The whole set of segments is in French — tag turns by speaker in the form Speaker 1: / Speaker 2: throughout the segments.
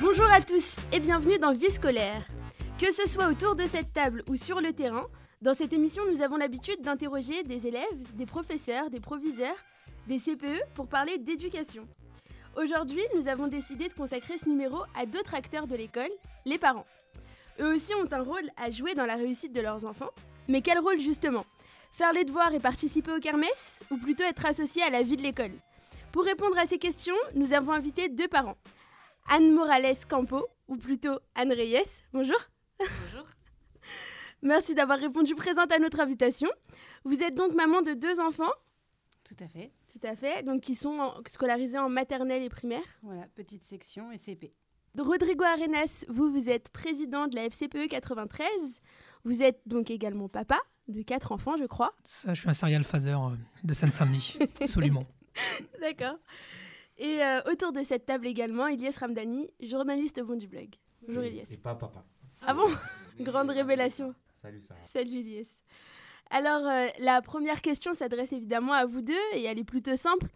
Speaker 1: Bonjour à tous et bienvenue dans Vie scolaire. Que ce soit autour de cette table ou sur le terrain, dans cette émission, nous avons l'habitude d'interroger des élèves, des professeurs, des proviseurs, des CPE pour parler d'éducation. Aujourd'hui, nous avons décidé de consacrer ce numéro à d'autres acteurs de l'école, les parents. Eux aussi ont un rôle à jouer dans la réussite de leurs enfants. Mais quel rôle justement? Faire les devoirs et participer aux kermesses Ou plutôt être associé à la vie de l'école? Pour répondre à ces questions, nous avons invité deux parents. Anne Morales Campo, ou plutôt Anne Reyes. Bonjour.
Speaker 2: Bonjour.
Speaker 1: Merci d'avoir répondu présente à notre invitation. Vous êtes donc maman de deux enfants
Speaker 2: Tout à fait.
Speaker 1: Tout à fait, donc qui sont scolarisés en maternelle et primaire.
Speaker 2: Voilà, petite section et CP.
Speaker 1: Rodrigo Arenas, vous, vous êtes président de la FCPE 93. Vous êtes donc également papa de quatre enfants, je crois.
Speaker 3: Ça, je suis un serial phaser euh, de Seine-Saint-Denis, absolument.
Speaker 1: D'accord. Et euh, autour de cette table également, Ilyes Ramdani, journaliste au bon du blog. Bonjour Ilyes.
Speaker 4: Et pas papa.
Speaker 1: Ah bon Grande révélation.
Speaker 4: Salut Sarah.
Speaker 1: Salut Ilyes. Alors, euh, la première question s'adresse évidemment à vous deux et elle est plutôt simple.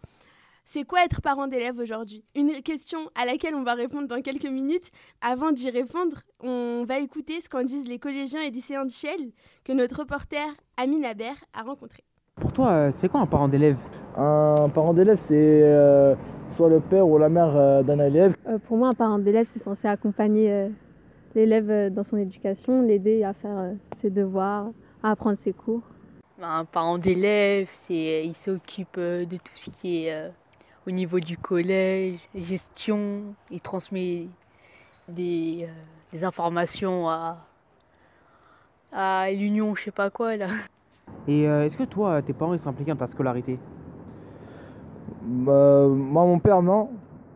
Speaker 1: C'est quoi être parent d'élève aujourd'hui? Une question à laquelle on va répondre dans quelques minutes. Avant d'y répondre, on va écouter ce qu'en disent les collégiens et lycéens de Shell que notre reporter Amine Aber a rencontré.
Speaker 5: Pour toi, euh, c'est quoi un parent d'élève
Speaker 6: Un parent d'élève, c'est euh, soit le père ou la mère euh, d'un élève.
Speaker 7: pour moi, un parent d'élève, c'est censé accompagner l'élève dans son éducation, l'aider à faire ses devoirs, à apprendre ses cours.
Speaker 8: Un parent d'élève, c'est il s'occupe de tout ce qui est au niveau du collège, gestion, il transmet des, euh, informations à, à l'union, je sais pas quoi là.
Speaker 5: Et euh, est-ce que toi, tes parents ils sont impliqués dans ta scolarité?
Speaker 6: Bah, Moi, mon père, non.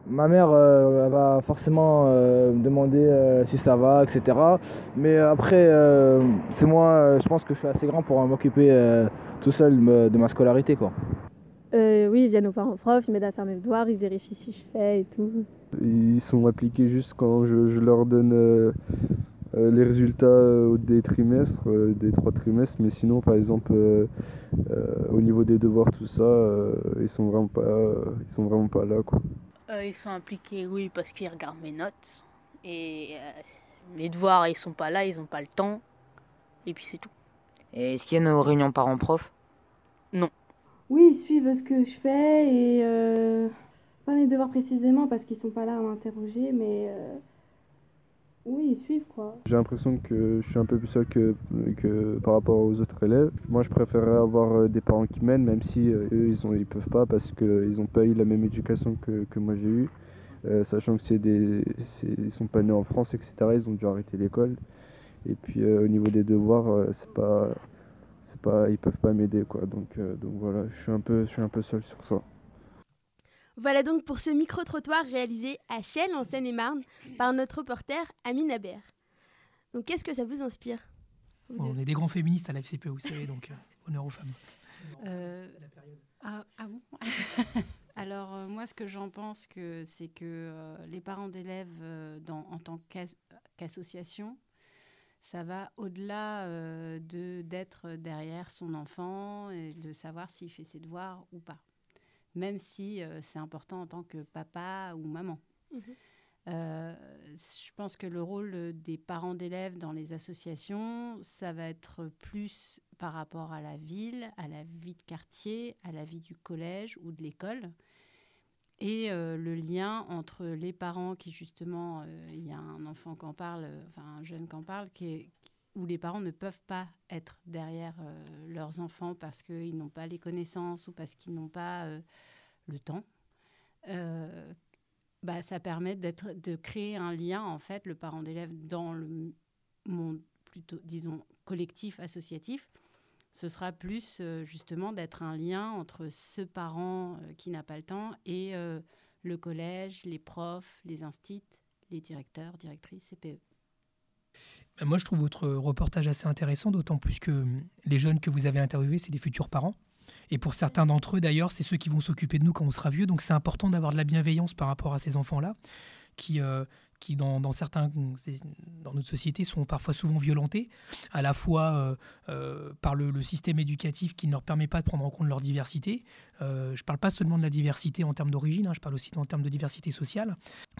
Speaker 6: Ma mère euh, va forcément me demander si ça va, etc. Mais après, c'est moi, je pense que je suis assez grand pour m'occuper tout seul de ma scolarité. quoi.
Speaker 7: Euh, oui, ils viennent aux parents profs, ils m'aident à faire mes devoirs, ils vérifient si je fais et tout.
Speaker 9: Ils sont appliqués juste quand je, leur donne euh, euh, les résultats des trimestres, des trois trimestres, mais sinon, par exemple, au niveau des devoirs, tout ça, ils sont vraiment pas, ils sont vraiment pas là, quoi.
Speaker 8: ils sont impliqués, oui, parce qu'ils regardent mes notes et mes devoirs, ils sont pas là, ils ont pas le temps, et puis c'est tout.
Speaker 10: Et est-ce qu'il y a nos réunions parents-prof?
Speaker 8: Non.
Speaker 7: Oui, ils suivent ce que je fais et euh, pas mes devoirs précisément parce qu'ils sont pas là à m'interroger, mais euh, oui, ils suivent quoi.
Speaker 9: J'ai l'impression que je suis un peu plus seul que, que par rapport aux autres élèves. Moi, je préférerais avoir euh, des parents qui m'aident, même si eux, ils ont, ils peuvent pas parce qu'ils n'ont pas eu la même éducation que, que moi j'ai eu. sachant que c'est des, ils sont pas nés en France, etc. Ils ont dû arrêter l'école. Et puis au niveau des devoirs, c'est pas pas, ils peuvent pas m'aider quoi. Donc, euh, donc voilà, je suis un peu, je suis un peu seul sur ça.
Speaker 1: Voilà donc pour ce micro-trottoir réalisé à Chelles, en Seine-et-Marne, par notre reporter Amine Aber. Donc qu'est-ce que ça vous inspire
Speaker 3: On est des grands féministes à la FCPE, vous savez, donc euh, honneur aux femmes.
Speaker 2: Euh, ah, ah, bon Alors moi, ce que j'en pense, que, c'est que les parents d'élèves, en tant qu'association, ça va au-delà euh, de d'être derrière son enfant et de savoir s'il fait ses devoirs ou pas, même si euh, c'est important en tant que papa ou maman. Mhm. Euh, je pense que le rôle des parents d'élèves dans les associations, ça va être plus par rapport à la ville, à la vie de quartier, à la vie du collège ou de l'école. Et le lien entre les parents qui, justement, il y a un enfant qui en parle, enfin un jeune qui en parle, qui où les parents ne peuvent pas être derrière leurs enfants parce qu'ils n'ont pas les connaissances ou parce qu'ils n'ont pas le temps. bah, ça permet de créer un lien, en fait, le parent d'élève dans le monde plutôt, disons, collectif, associatif, ce sera plus euh, justement d'être un lien entre ce parent euh, qui n'a pas le temps et euh, le collège, les profs, les instits, les directeurs, directrices, CPE.
Speaker 3: Ben, moi, je trouve votre reportage assez intéressant, d'autant plus que hum, les jeunes que vous avez interviewés, c'est des futurs parents. Et pour certains d'entre eux, d'ailleurs, c'est ceux qui vont s'occuper de nous quand on sera vieux. Donc, c'est important d'avoir de la bienveillance par rapport à ces enfants-là, qui, qui dans, certains, dans notre société, sont parfois souvent violentés, à la fois par le, système éducatif qui ne leur permet pas de prendre en compte leur diversité. je ne parle pas seulement de la diversité en termes d'origine, hein, je parle aussi en termes de diversité sociale.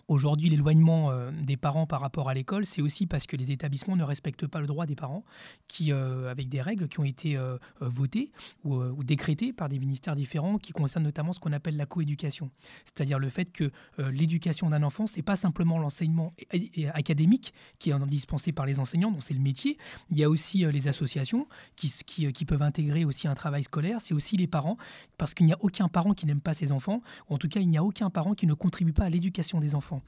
Speaker 3: Aujourd'hui, l'éloignement des parents par rapport à l'école, c'est aussi parce que les établissements ne respectent pas le droit des parents, qui, avec des règles qui ont été votées ou, ou décrétées par des ministères différents, qui concernent notamment ce qu'on appelle la coéducation, c'est-à-dire le fait que euh, l'éducation d'un enfant, c'est pas simplement l'enseignement académique qui est dispensé par les enseignants, dont c'est le métier. Il y a aussi euh, les associations euh, qui, peuvent intégrer aussi un travail scolaire. C'est aussi les parents, parce qu'il n'y a aucun parent qui n'aime pas ses enfants, ou en tout cas, il n'y a aucun parent qui ne contribue pas à l'éducation des enfants.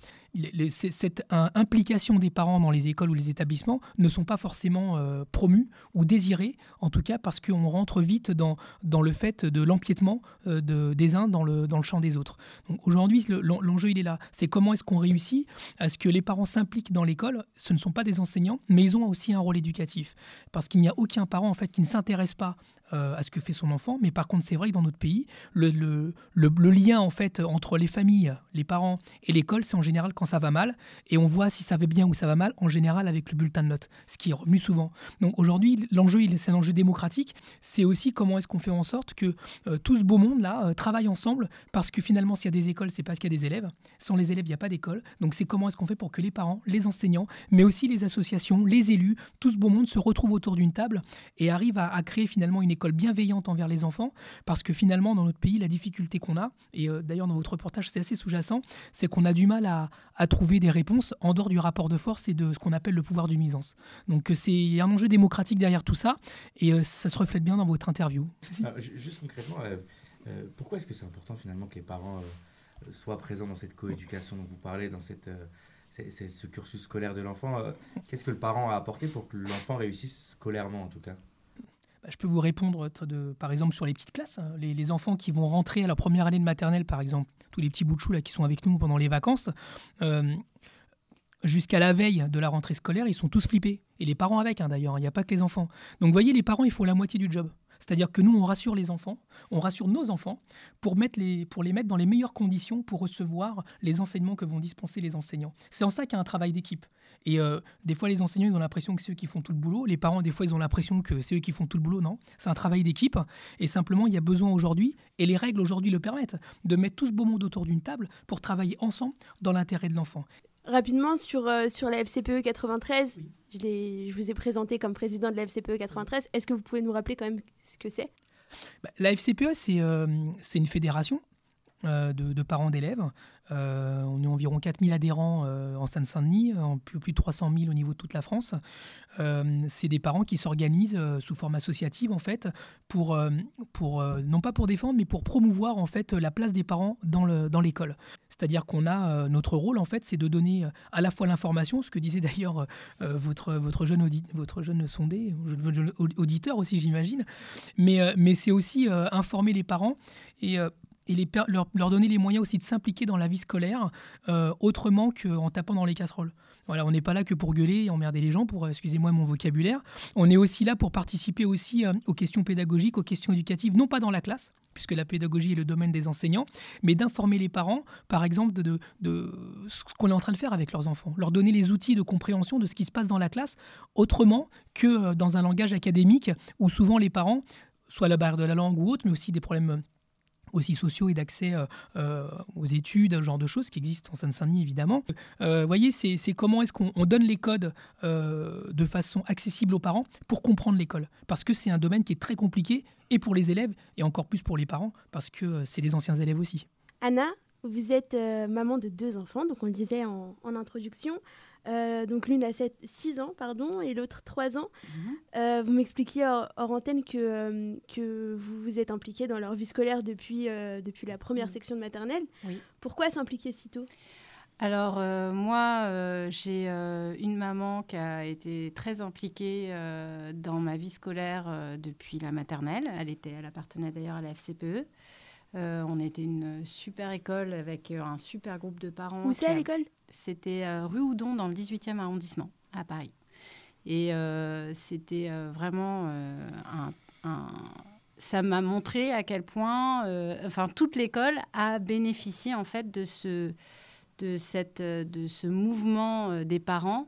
Speaker 3: cette implication des parents dans les écoles ou les établissements ne sont pas forcément promus ou désirés, en tout cas parce qu'on rentre vite dans, le fait de l'empiètement de, des uns dans le, champ des autres. Aujourd'hui, l'enjeu, il est là. C'est comment est-ce qu'on réussit à que les parents s'impliquent dans l'école. Ce ne sont pas des enseignants, mais ils ont aussi un rôle éducatif. Parce qu'il n'y a aucun parent en fait qui ne s'intéresse pas euh, à ce que fait son enfant. Mais par contre, c'est vrai que dans notre pays, le, le, le, lien en fait entre les familles, les parents et l'école, c'est en général quand ça va mal. Et on voit si ça va bien ou ça va mal, en général avec le bulletin de notes, ce qui est revenu souvent. Donc aujourd'hui, l'enjeu, c'est un enjeu démocratique. C'est aussi comment est-ce qu'on fait en sorte que euh, tout ce beau monde-là euh, travaille ensemble. Parce que finalement, s'il y a des écoles, c'est parce qu'il y a des élèves. Sans les élèves, il n'y a pas d'école. Donc c'est comment qu'on fait pour que les parents, les enseignants, mais aussi les associations, les élus, tout ce beau monde se retrouve autour d'une table et arrive à, créer finalement une école bienveillante envers les enfants, parce que finalement, dans notre pays, la difficulté qu'on a, et euh, d'ailleurs dans votre reportage, c'est assez sous-jacent, c'est qu'on a du mal à, trouver des réponses en dehors du rapport de force et de ce qu'on appelle le pouvoir du nuisance. Donc euh, c'est un enjeu démocratique derrière tout ça, et euh, ça se reflète bien dans votre interview.
Speaker 4: Ah, juste concrètement, pourquoi est-ce que c'est important finalement que les parents soient présents dans cette coéducation dont vous parlez, dans cette c'est ce cursus scolaire de l'enfant. Qu'est-ce que le parent a apporté pour que l'enfant réussisse scolairement en tout cas?
Speaker 3: Bah, je peux vous répondre, par exemple, sur les petites classes. Hein. Les, enfants qui vont rentrer à la première année de maternelle, par exemple, tous les petits bouts de chou là, qui sont avec nous pendant les vacances, euh, jusqu'à la veille de la rentrée scolaire, ils sont tous flippés. Et les parents avec, hein, d'ailleurs, il n'y a pas que les enfants. Donc, vous voyez, les parents, ils font la moitié du job. C'est-à-dire que nous, on rassure les enfants, on rassure nos enfants pour, mettre les, pour les mettre dans les meilleures conditions pour recevoir les enseignements que vont dispenser les enseignants. C'est en ça qu'il y a un travail d'équipe. Et euh, des fois, les enseignants, ils ont l'impression que c'est eux qui font tout le boulot. Les parents, des fois, ils ont l'impression que c'est eux qui font tout le boulot. Non, c'est un travail d'équipe. Et simplement, il y a besoin aujourd'hui, et les règles aujourd'hui le permettent, de mettre tout ce beau monde autour d'une table pour travailler ensemble dans l'intérêt de l'enfant.
Speaker 1: Rapidement, sur, euh, sur la FCPE 93, je, vous ai présenté comme président de la FCPE 93. Est-ce que vous pouvez nous rappeler quand même ce que c'est?
Speaker 3: Bah, La FCPE, euh, c'est une fédération de, de, parents d'élèves euh, on est environ 4000 adhérents euh, en Seine-Saint-Denis, en plus, plus, de 300 000 au niveau de toute la France. Euh, c'est des parents qui s'organisent sous forme associative en fait, pour, pour non pas pour défendre, mais pour promouvoir en fait la place des parents dans l'école. Dans C'est-à-dire qu'on a notre rôle en fait, c'est de donner à la fois l'information, ce que disait d'ailleurs votre, votre, jeune votre jeune sondé, auditeur aussi j'imagine, mais, mais c'est aussi informer les parents et et leur, donner les moyens aussi de s'impliquer dans la vie scolaire euh, autrement qu'en tapant dans les casseroles. Voilà, on n'est pas là que pour gueuler et emmerder les gens, pour, euh, excusez-moi mon vocabulaire. On est aussi là pour participer aussi euh, aux questions pédagogiques, aux questions éducatives, non pas dans la classe, puisque la pédagogie est le domaine des enseignants, mais d'informer les parents, par exemple, de, de ce qu'on est en train de faire avec leurs enfants, leur donner les outils de compréhension de ce qui se passe dans la classe, autrement que dans un langage académique où souvent les parents, soit la barrière de la langue ou autre, mais aussi des problèmes aussi sociaux et d'accès euh, euh, aux études, ce genre de choses qui existent en Seine-Saint-Denis évidemment. Euh, vous voyez, c'est comment est-ce qu'on donne les codes de façon accessible aux parents pour comprendre l'école. Parce que c'est un domaine qui est très compliqué et pour les élèves et encore plus pour les parents parce que c'est des anciens élèves aussi.
Speaker 1: Anna, vous êtes maman de deux enfants, donc on le disait en, en introduction. Euh, donc l'une a 6 ans, pardon, et l'autre 3 ans. Mhm. Euh, vous m'expliquiez hors, antenne que, euh, que vous vous êtes impliqué dans leur vie scolaire depuis, depuis la première section de maternelle.
Speaker 2: Oui.
Speaker 1: Pourquoi s'impliquer si tôt?
Speaker 2: Alors moi, j'ai une maman qui a été très impliquée dans ma vie scolaire depuis la maternelle. Elle, était, elle appartenait d'ailleurs à la FCPE. on était une super école avec un super groupe de parents.
Speaker 1: Où c'est à l'école?
Speaker 2: C'était euh, rue Houdon dans le 18e arrondissement à Paris. Et euh, c'était euh, vraiment un, ça m'a montré à quel point, enfin, toute l'école a bénéficié en fait de ce, de, cette, de ce mouvement des parents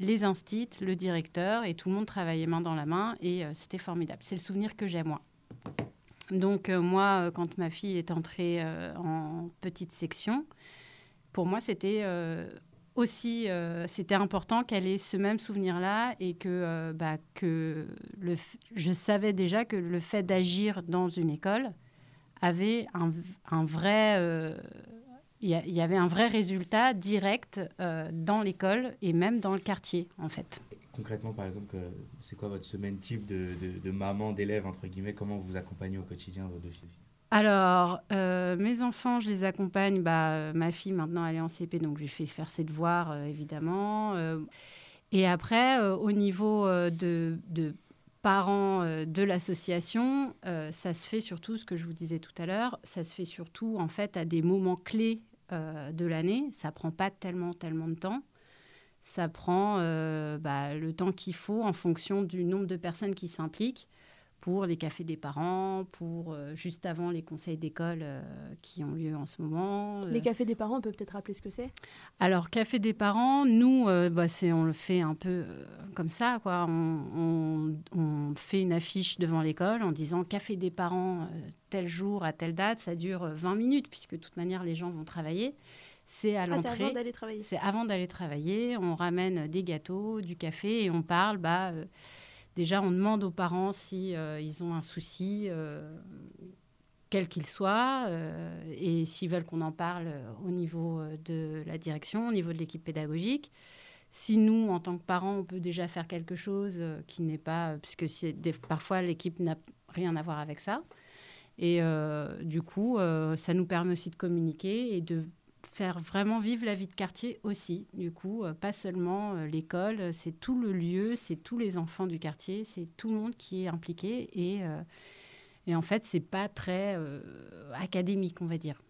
Speaker 2: les instits, le directeur, et tout le monde travaillait main dans la main, et c'était formidable. C'est le souvenir que j'ai, moi. Donc, moi, quand ma fille est entrée en petite section, pour moi, c'était aussi, euh, c'était important qu'elle ait ce même souvenir-là et que, euh, bah, que le je savais déjà que le fait d'agir dans une école avait un, vrai... Euh, il y, avait un vrai résultat direct dans l'école et même dans le quartier, en fait.
Speaker 4: Concrètement, par exemple, c'est quoi votre semaine type de maman, d'élève, entre guillemets? Comment vous accompagnez au quotidien vos deux filles?
Speaker 2: Alors, euh, mes enfants, je les accompagne. Bah, ma fille, maintenant, elle est en CP, donc je lui fais faire ses devoirs, euh, évidemment. Euh. et après, au niveau de, parents de l'association, ça se fait surtout, ce que je vous disais tout à l'heure, ça se fait surtout, en fait, à des moments clés de l'année. Ça prend pas tellement, tellement de temps. Ça prend bah, le temps qu'il faut en fonction du nombre de personnes qui s'impliquent pour les cafés des parents, pour euh, juste avant les conseils d'école euh, qui ont lieu en ce moment.
Speaker 1: Les cafés des parents, on peut peut-être rappeler ce que c'est?
Speaker 2: Alors, café des parents, nous, euh, bah, on le fait un peu comme ça. Quoi. On, on, fait une affiche devant l'école en disant café des parents tel jour à telle date, ça dure 20 minutes, puisque de toute manière, les gens vont travailler. C'est à l'entrée.
Speaker 1: Ah, c'est avant d'aller travailler.
Speaker 2: C'est avant d'aller travailler. On ramène des gâteaux, du café et on parle. Bah, Déjà, on demande aux parents si euh, ils ont un souci, euh, quel qu'il soit, euh, et s'ils veulent qu'on en parle au niveau de la direction, au niveau de l'équipe pédagogique. Si nous, en tant que parents, on peut déjà faire quelque chose qui n'est pas, puisque parfois l'équipe n'a rien à voir avec ça. Et du coup, ça nous permet aussi de communiquer et de faire vraiment vivre la vie de quartier aussi. Du coup, euh, pas seulement euh, l'école, c'est tout le lieu, c'est tous les enfants du quartier, c'est tout le monde qui est impliqué. Et, euh, et en fait, c'est pas très académique, on va dire.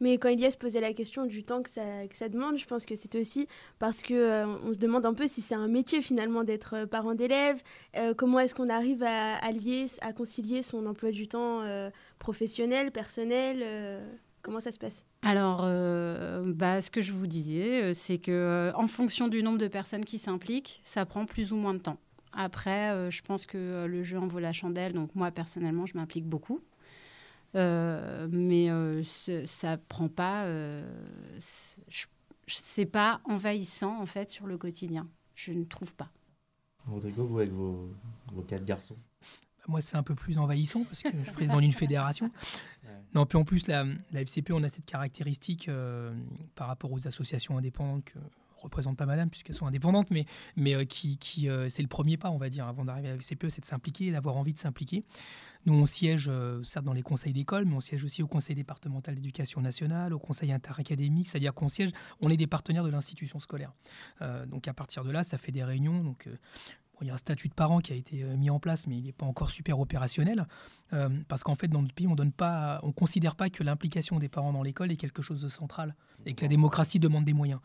Speaker 1: Mais quand Elias posait la question du temps que ça, que ça demande, je pense que c'est aussi parce que on se demande un peu si c'est un métier finalement d'être parent d'élèves. comment est-ce qu'on arrive à, allier, à concilier son emploi du temps professionnel, personnel Comment ça se passe?
Speaker 2: Alors, euh, bah, ce que je vous disais, euh, c'est que euh, en fonction du nombre de personnes qui s'impliquent, ça prend plus ou moins de temps. Après, je pense que le jeu en vaut la chandelle. Donc moi, personnellement, je m'implique beaucoup. mais ça prend pas... c'est pas envahissant, en fait, sur le quotidien. Je ne trouve pas.
Speaker 4: Rodrigo, vous avec vos, vos quatre garçons?
Speaker 3: Moi, c'est un peu plus envahissant parce que je suis président d'une fédération. Non, puis en plus, la, FCP, on a cette caractéristique euh, par rapport aux associations indépendantes que représente pas madame puisqu'elles sont indépendantes, mais, mais euh, qui, qui euh, c'est le premier pas, on va dire, avant d'arriver à la FCPE, c'est de s'impliquer, d'avoir envie de s'impliquer. Nous, on siège, certes, dans les conseils d'école, mais on siège aussi au conseil départemental d'éducation nationale, au conseil interacadémique, c'est-à-dire qu'on siège, on est des partenaires de l'institution scolaire. donc à partir de là, ça fait des réunions. Donc il y a un statut de parent qui a été euh, mis en place, mais il n'est pas encore super opérationnel, euh, parce qu'en fait, dans notre pays, on ne considère pas que l'implication des parents dans l'école est quelque chose de central, et que la démocratie demande des moyens.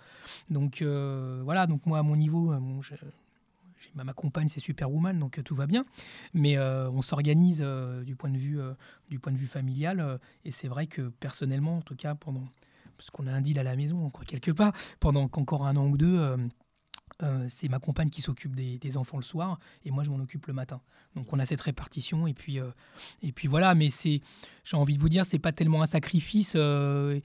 Speaker 3: Donc euh, voilà, donc moi, à mon niveau, ma compagne, c'est Superwoman, donc tout va bien, mais on s'organise du, point de vue, du point de vue familial, et c'est vrai que personnellement, en tout cas, pendant, parce qu'on a un deal à la maison, quelque part, pendant encore un an ou deux, euh, c'est ma compagne qui s'occupe des, enfants le soir et moi je m'en occupe le matin. Donc on a cette répartition et puis euh, et puis voilà. Mais c'est, j'ai envie de vous dire, c'est pas tellement un sacrifice euh,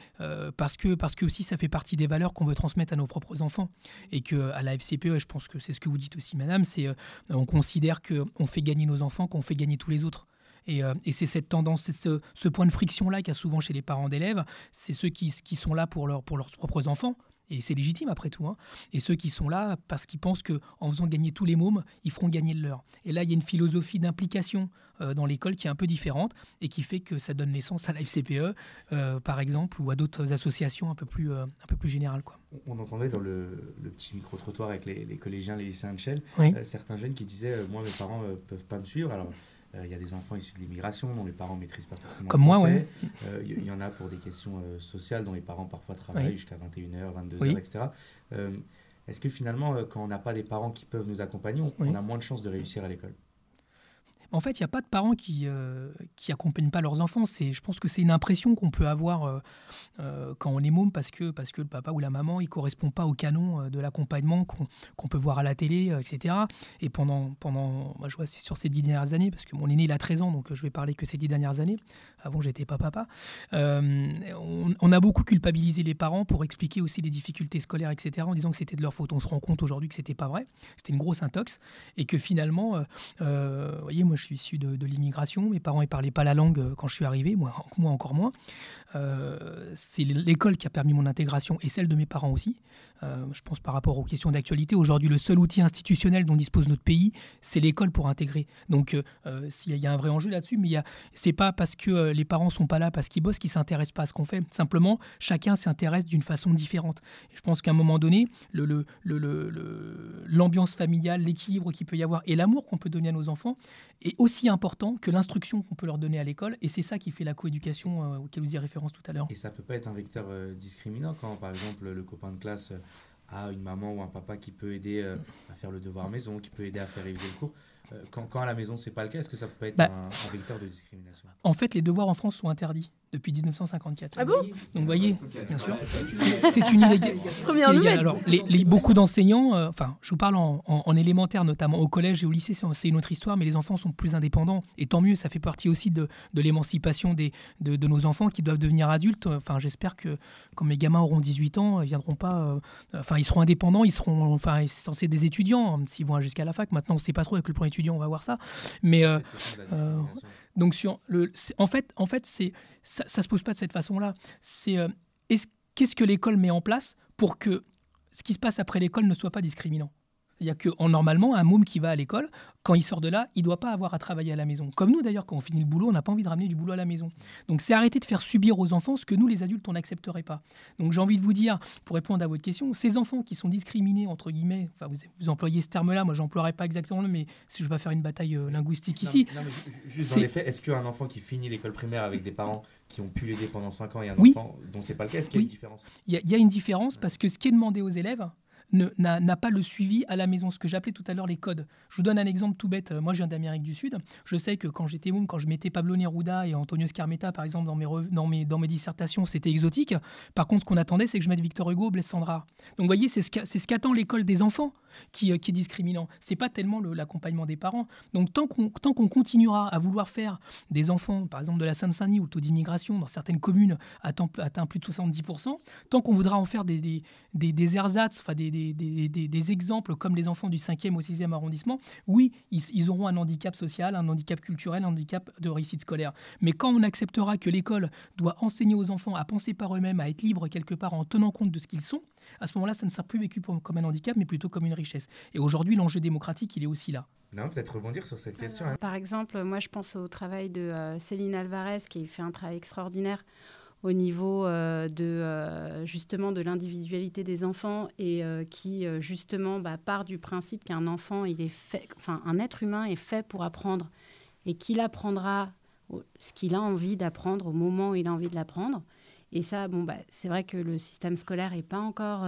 Speaker 3: parce que parce que aussi ça fait partie des valeurs qu'on veut transmettre à nos propres enfants et que à la FCPE, je pense que c'est ce que vous dites aussi, Madame, c'est on considère que on fait gagner nos enfants, qu'on fait gagner tous les autres. Et, c'est cette tendance, c'est ce, point de friction-là qu'il y a souvent chez les parents d'élèves. C'est ceux qui, sont là pour leurs propres enfants, et c'est légitime après tout. Hein. Et ceux qui sont là parce qu'ils pensent qu'en faisant gagner tous les mômes, ils feront gagner le leur. Et là, il y a une philosophie d'implication euh, dans l'école qui est un peu différente et qui fait que ça donne naissance à la FCPE, euh, par exemple, ou à d'autres associations un peu plus, euh, un peu plus générales. Quoi.
Speaker 4: On entendait dans le, petit micro-trottoir avec les, collégiens, les lycéens de Shell, certains jeunes qui disaient Moi, mes parents ne peuvent pas me suivre. Alors, il y a des enfants issus de l'immigration dont les parents ne maîtrisent pas forcément
Speaker 3: Comme moi, oui.
Speaker 4: Il y, en a pour des questions sociales dont les parents parfois travaillent jusqu'à 21h, 22h, etc. Est-ce que finalement, quand on n'a pas des parents qui peuvent nous accompagner, on, a moins de chances de réussir à l'école?
Speaker 3: En fait, il n'y a pas de parents qui euh, qui accompagnent pas leurs enfants. C'est, je pense que c'est une impression qu'on peut avoir euh, euh, quand on est môme parce que parce que le papa ou la maman il correspond pas au canon de l'accompagnement qu'on, peut voir à la télé, etc. Et pendant pendant, moi je vois sur ces dix dernières années parce que mon aîné il a 13 ans donc je vais parler que ces dix dernières années. Avant j'étais pas papa. On, a beaucoup culpabilisé les parents pour expliquer aussi les difficultés scolaires, etc. En disant que c'était de leur faute. On se rend compte aujourd'hui que c'était pas vrai. C'était une grosse intox et que finalement, voyez moi je suis issu de, l'immigration. Mes parents ne parlaient pas la langue euh, quand je suis arrivé, moi, encore moins. Euh, c'est l'école qui a permis mon intégration et celle de mes parents aussi. Euh, je pense par rapport aux questions d'actualité. Aujourd'hui, le seul outil institutionnel dont dispose notre pays, c'est l'école pour intégrer. Donc, il y a un vrai enjeu là-dessus, mais c'est pas parce que les parents sont pas là, parce qu'ils bossent, qu'ils s'intéressent pas à ce qu'on fait. Simplement, chacun s'intéresse d'une façon différente. je pense qu'à un moment donné, l'ambiance le, le, familiale, l'équilibre qu'il peut y avoir et l'amour qu'on peut donner à nos enfants est aussi important que l'instruction qu'on peut leur donner à l'école. Et c'est ça qui fait la coéducation euh, auquel vous y référence tout à l'heure.
Speaker 4: Et ça peut pas être un vecteur euh, discriminant quand, par exemple, le copain de classe a une maman ou un papa qui peut aider euh, à faire le devoir maison, qui peut aider à faire réviser le cours. Quand, quand, à la maison, c'est pas le cas, est-ce que ça peut être bah, un, vecteur de discrimination?
Speaker 3: En fait, les devoirs en France sont interdits depuis 1954.
Speaker 1: Ah bon? Donc
Speaker 3: vous voyez, bien sûr, c'est une illégalité. Alors, les, beaucoup d'enseignants, euh, enfin, je vous parle en, élémentaire notamment, au collège et au lycée, c'est une autre histoire, mais les enfants sont plus indépendants, et tant mieux, ça fait partie aussi de, de l'émancipation de, de, nos enfants qui doivent devenir adultes. Enfin, j'espère que quand mes gamins auront 18 ans, ils viendront pas, euh, enfin, ils seront indépendants, ils seront, enfin, c'est censé des étudiants, hein, s'ils vont jusqu'à la fac. Maintenant, on ne sait pas trop avec le plan étudiant, on va voir ça, mais euh, donc sur le, en fait, en fait, c'est ça, ne se pose pas de cette façon-là. C'est euh, qu'est-ce que l'école met en place pour que ce qui se passe après l'école ne soit pas discriminant? A que, en, normalement, un môme qui va à l'école, quand il sort de là, il ne doit pas avoir à travailler à la maison. Comme nous, d'ailleurs, quand on finit le boulot, on n'a pas envie de ramener du boulot à la maison. Donc, c'est arrêter de faire subir aux enfants ce que nous, les adultes, on n'accepterait pas. Donc, j'ai envie de vous dire, pour répondre à votre question, ces enfants qui sont discriminés, entre guillemets, enfin, vous, employez ce terme-là, moi, j'emploierais pas exactement le, mais si je ne vais pas faire une bataille euh, linguistique ici.
Speaker 4: Non, juste dans les faits, est-ce qu'un enfant qui finit l'école primaire avec des parents qui ont pu l'aider pendant 5 ans et un enfant dont c'est pas le cas, est-ce qu'il y a une différence?
Speaker 3: Il y, a une différence parce que ce qui est demandé aux élèves, n'a pas le suivi à la maison, ce que j'appelais tout à l'heure les codes. Je vous donne un exemple tout bête. Moi, je viens d'Amérique du Sud. Je sais que quand j'étais môme, quand je mettais Pablo Neruda et Antonio Scarmetta, par exemple, dans mes, dans mes, dans mes dissertations, c'était exotique. Par contre, ce qu'on attendait, c'est que je mette Victor Hugo, Blaise Sandra. Donc, vous voyez, c'est ce qu'attend l'école des enfants qui, euh, qui est discriminant. C'est pas tellement l'accompagnement des parents. Donc, tant qu'on continuera à vouloir faire des enfants, par exemple de la Seine-Saint-Denis, où le taux d'immigration dans certaines communes atteint, plus de 70%, tant qu'on voudra en faire des, des, des, des ersatz, enfin des, des, exemples comme les enfants du 5e au 6e arrondissement, oui, ils, auront un handicap social, un handicap culturel, un handicap de réussite scolaire. Mais quand on acceptera que l'école doit enseigner aux enfants à penser par eux-mêmes, à être libres quelque part en tenant compte de ce qu'ils sont, à ce moment-là, ça ne sera plus vécu comme un handicap, mais plutôt comme une richesse. Et aujourd'hui, l'enjeu démocratique, il est aussi là.
Speaker 4: Non, peut-être rebondir sur cette question. Hein.
Speaker 2: Par exemple, moi, je pense au travail de euh, Céline Alvarez, qui fait un travail extraordinaire au niveau euh, de euh, justement de l'individualité des enfants et euh, qui justement bah, part du principe qu'un enfant il est fait enfin un être humain est fait pour apprendre et qu'il apprendra ce qu'il a envie d'apprendre au moment où il a envie de l'apprendre et ça bon bah, c'est vrai que le système scolaire n'est pas encore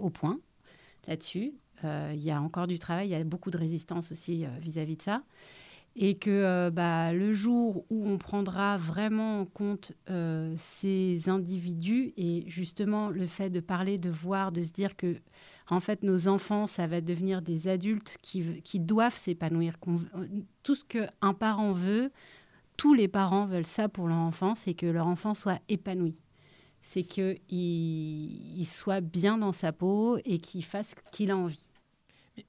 Speaker 2: au point là-dessus il y a encore du travail il y a beaucoup de résistance aussi vis à -vis de ça et que euh, bah, le jour où on prendra vraiment en compte euh, ces individus et justement le fait de parler, de voir, de se dire que en fait nos enfants, ça va devenir des adultes qui doivent s'épanouir. Tout ce qu'un parent veut, tous les parents veulent ça pour leur enfant, c'est que leur enfant soit épanoui. C'est qu'il il soit bien dans sa peau et qu'il fasse ce qu'il a envie.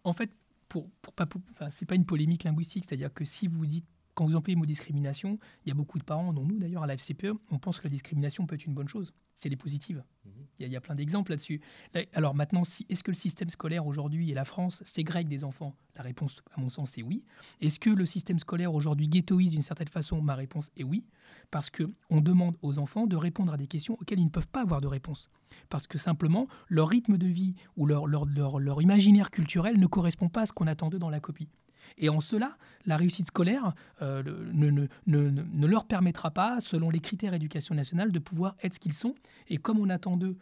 Speaker 3: En fait, pour, pour enfin, c'est pas une polémique linguistique, c'est-à-dire que si vous dites quand vous employez le mot discrimination, il y a beaucoup de parents, dont nous d'ailleurs à la FCPE, on pense que la discrimination peut être une bonne chose, c'est des positives. Mhm. Il, y a, plein d'exemples là-dessus. Alors maintenant, si, est-ce que le système scolaire aujourd'hui et la France ségrègue des enfants? La réponse, à mon sens, est oui. Est-ce que le système scolaire aujourd'hui ghettoise d'une certaine façon? Ma réponse est oui, parce qu'on demande aux enfants de répondre à des questions auxquelles ils ne peuvent pas avoir de réponse. Parce que simplement, leur rythme de vie ou leur, leur, leur, leur imaginaire culturel ne correspond pas à ce qu'on attend d'eux dans la copie. Et en cela, la réussite scolaire euh, ne, ne, ne, ne, leur permettra pas, selon les critères éducation nationale, de pouvoir être ce qu'ils sont. Et comme on attend d'eux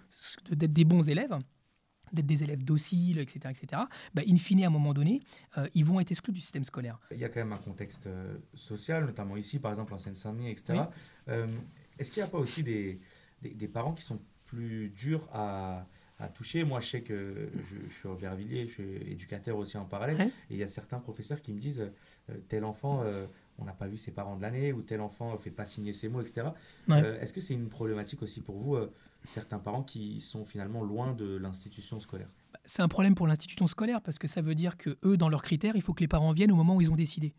Speaker 3: d'être des bons élèves, d'être des élèves dociles, etc., etc., bah, in fine, à un moment donné, euh, ils vont être exclus du système scolaire.
Speaker 4: Il y a quand même un contexte euh, social, notamment ici, par exemple en Seine-Saint-Denis, etc. Euh, est-ce qu'il n'y a pas aussi des, des, parents qui sont plus durs à, à toucher. Moi, je sais que je, suis au je suis éducateur aussi en parallèle, et il y a certains professeurs qui me disent tel enfant on n'a pas vu ses parents de l'année, ou tel enfant ne fait pas signer ses mots, etc. Est-ce que c'est une problématique aussi pour vous certains parents qui sont finalement loin de l'institution scolaire?
Speaker 3: C'est un problème pour l'institution scolaire parce que ça veut dire que eux, dans leurs critères, il faut que les parents viennent au moment où ils ont décidé.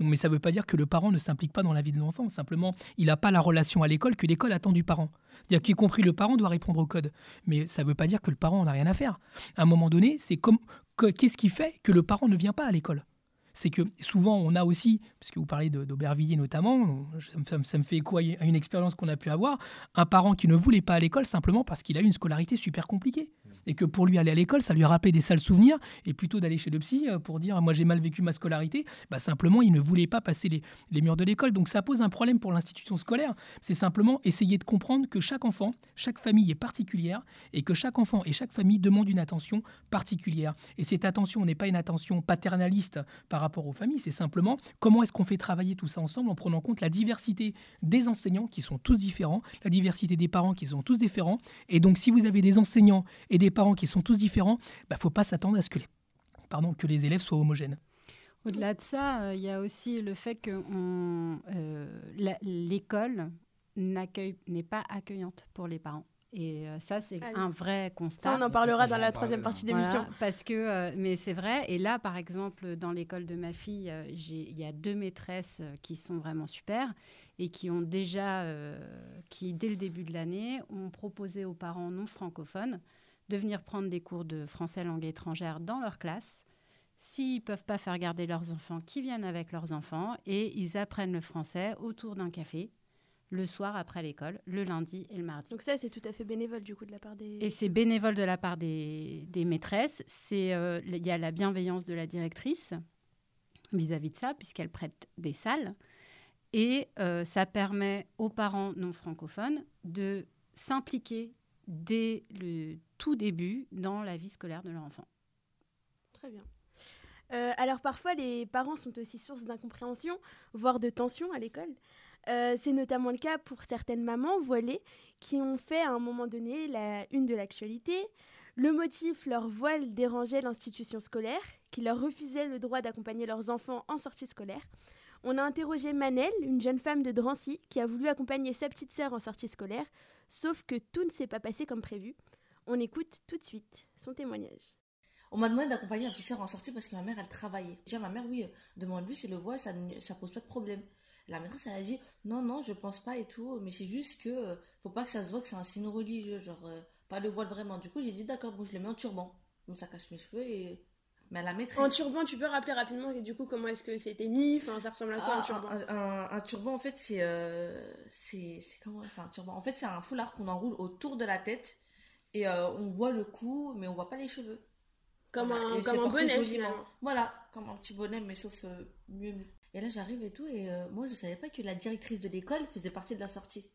Speaker 3: Mais ça ne veut pas dire que le parent ne s'implique pas dans la vie de l'enfant. Simplement, il n'a pas la relation à l'école que l'école attend du parent. C'est-à-dire qu'y compris le parent doit répondre au code. Mais ça ne veut pas dire que le parent n'a rien à faire. À un moment donné, c'est comme qu'est-ce qui fait que le parent ne vient pas à l'école? C'est que souvent on a aussi, puisque vous parlez d'Aubervilliers notamment, ça, me fait écho à une expérience qu'on a pu avoir, un parent qui ne voulait pas à l'école simplement parce qu'il a eu une scolarité super compliquée. Et que pour lui aller à l'école, ça lui a rappelé des sales souvenirs, et plutôt d'aller chez le psy euh, pour dire moi j'ai mal vécu ma scolarité, bah simplement il ne voulait pas passer les, les murs de l'école. Donc ça pose un problème pour l'institution scolaire. C'est simplement essayer de comprendre que chaque enfant, chaque famille est particulière, et que chaque enfant et chaque famille demande une attention particulière. Et cette attention n'est pas une attention paternaliste par rapport aux familles, c'est simplement comment est-ce qu'on fait travailler tout ça ensemble en prenant en compte la diversité des enseignants qui sont tous différents, la diversité des parents qui sont tous différents. Et donc si vous avez des enseignants et des parents qui sont tous différents, il bah, ne faut pas s'attendre à ce que les, élèves soient homogènes.
Speaker 2: Au-delà de ça, euh, il y a aussi le fait que euh, l'école n'est pas accueillante pour les parents. Et euh, ça, c'est ah un vrai constat.
Speaker 1: Ça, on en parlera dans la troisième partie de l'émission.
Speaker 2: parce que, euh, mais c'est vrai. Et là, par exemple, dans l'école de ma fille, euh, il y a deux maîtresses qui sont vraiment super et qui ont déjà, qui dès le début de l'année, ont proposé aux parents non francophones de venir prendre des cours de français langue étrangère dans leur classe. S'ils peuvent pas faire garder leurs enfants, qui viennent avec leurs enfants et ils apprennent le français autour d'un café le soir après l'école, le lundi et le mardi.
Speaker 1: Donc ça, c'est tout à fait bénévole du coup de la part des...
Speaker 2: Et c'est bénévole de la part des, maîtresses. C'est euh, Il y a la bienveillance de la directrice vis-à-vis de ça, puisqu'elle prête des salles. Et euh, ça permet aux parents non francophones de s'impliquer dès le tout début dans la vie scolaire de leur enfant.
Speaker 1: Très bien. Euh, alors parfois, les parents sont aussi source d'incompréhension, voire de tension à l'école. Euh, c'est notamment le cas pour certaines mamans voilées qui ont fait à un moment donné la une de l'actualité. Le motif, leur voile dérangeait l'institution scolaire, qui leur refusait le droit d'accompagner leurs enfants en sortie scolaire. On a interrogé Manel, une jeune femme de Drancy, qui a voulu accompagner sa petite sœur en sortie scolaire, sauf que tout ne s'est pas passé comme prévu. On écoute tout de suite son témoignage.
Speaker 11: On m'a demandé d'accompagner ma petite sœur en sortie parce que ma mère, elle travaillait. Déjà, ma mère, oui, euh, demande-lui, c'est le voile, ça, ça pose pas de problème. La maîtresse, elle a dit non, non, je pense pas et tout, mais c'est juste que euh, faut pas que ça se voit que c'est un signe religieux, genre euh, pas le voile vraiment. Du coup, j'ai dit d'accord, bon, je le mets en turban. Donc ça cache mes cheveux et. Mais la maîtresse.
Speaker 1: En turban, tu peux rappeler rapidement du coup comment est-ce que c'était mis? Enfin, ça ressemble à quoi un
Speaker 11: ah,
Speaker 1: turban?
Speaker 11: un, turban, en fait, c'est. Euh, c'est comment C'est un turban? En fait, c'est un foulard qu'on enroule autour de la tête et on voit le cou, mais on voit pas les cheveux.
Speaker 1: Comme un, comme un bonnet finalement.
Speaker 11: Voilà, comme un petit bonnet, mais sauf mieux et là, j'arrive et tout, et euh, moi, je savais pas que la directrice de l'école faisait partie de la sortie.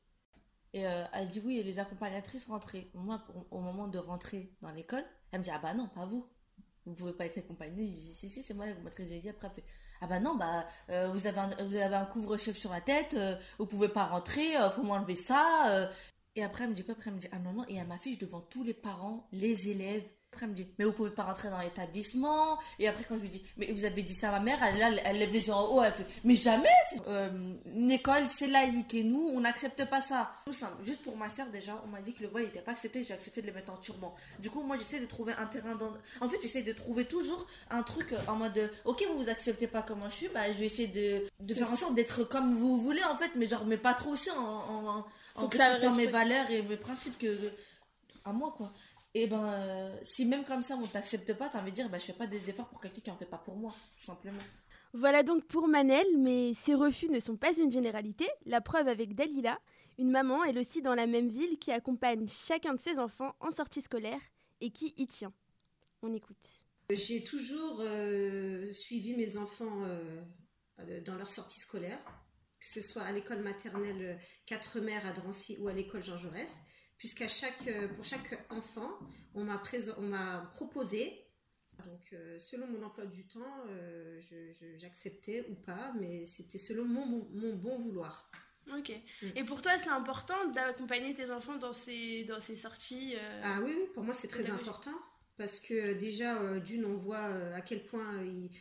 Speaker 11: Et euh, elle dit oui, les accompagnatrices rentraient. Moi, au moment de rentrer dans l'école, elle me dit ah bah non, pas vous. Vous pouvez pas être accompagnée. Je dis si, si, c'est moi l'accompagnatrice. J'ai dit après, elle fait, ah bah non, bah euh, vous avez un, un couvre-chef sur la tête, vous pouvez pas rentrer, faut m'enlever ça. Et après, elle me dit quoi? Après, elle me dit ah non, non, et elle m'affiche devant tous les parents, les élèves, après, elle me dit, mais vous pouvez pas rentrer dans l'établissement. Et après, quand je lui dis, mais vous avez dit ça à ma mère, elle, elle, elle lève les yeux en haut, elle fait, mais jamais euh, Une école, c'est laïque et nous, on n'accepte pas ça. Tout simple. Juste pour ma soeur, déjà, on m'a dit que le voile n'était pas accepté, j'ai accepté de le mettre en turban. Du coup, moi, j'essaie de trouver un terrain dans. En fait, j'essaie de trouver toujours un truc en mode, ok, vous vous acceptez pas comme je suis, bah, je vais essayer de, de faire en sorte d'être comme vous voulez, en fait, mais genre, mais pas trop aussi en, en, en, mes valeurs et mes principes que. à moi, quoi. Et ben, euh, si même comme ça on t'accepte pas, t'as envie de dire, bah, je fais pas des efforts pour quelqu'un qui en fait pas pour moi, tout simplement.
Speaker 1: Voilà donc pour Manel, mais ces refus ne sont pas une généralité. La preuve avec Dalila, une maman, elle aussi dans la même ville, qui accompagne chacun de ses enfants en sortie scolaire et qui y tient. On écoute.
Speaker 12: J'ai toujours euh, suivi mes enfants euh, dans leur sortie scolaire. que ce soit à l'école maternelle 4 mères à Drancy ou à l'école Jean Jaurès, puisqu'à chaque, pour chaque enfant, on m'a, on m'a proposé, donc selon mon emploi du temps, j'acceptais ou pas, mais c'était selon mon, mon bon vouloir.
Speaker 1: Ok. Mm. Et pour toi, c'est important d'accompagner tes enfants dans ces, dans ces sorties
Speaker 12: Ah oui, oui, pour moi, c'est très important. Parce que déjà, d'une, on voit à quel point ils,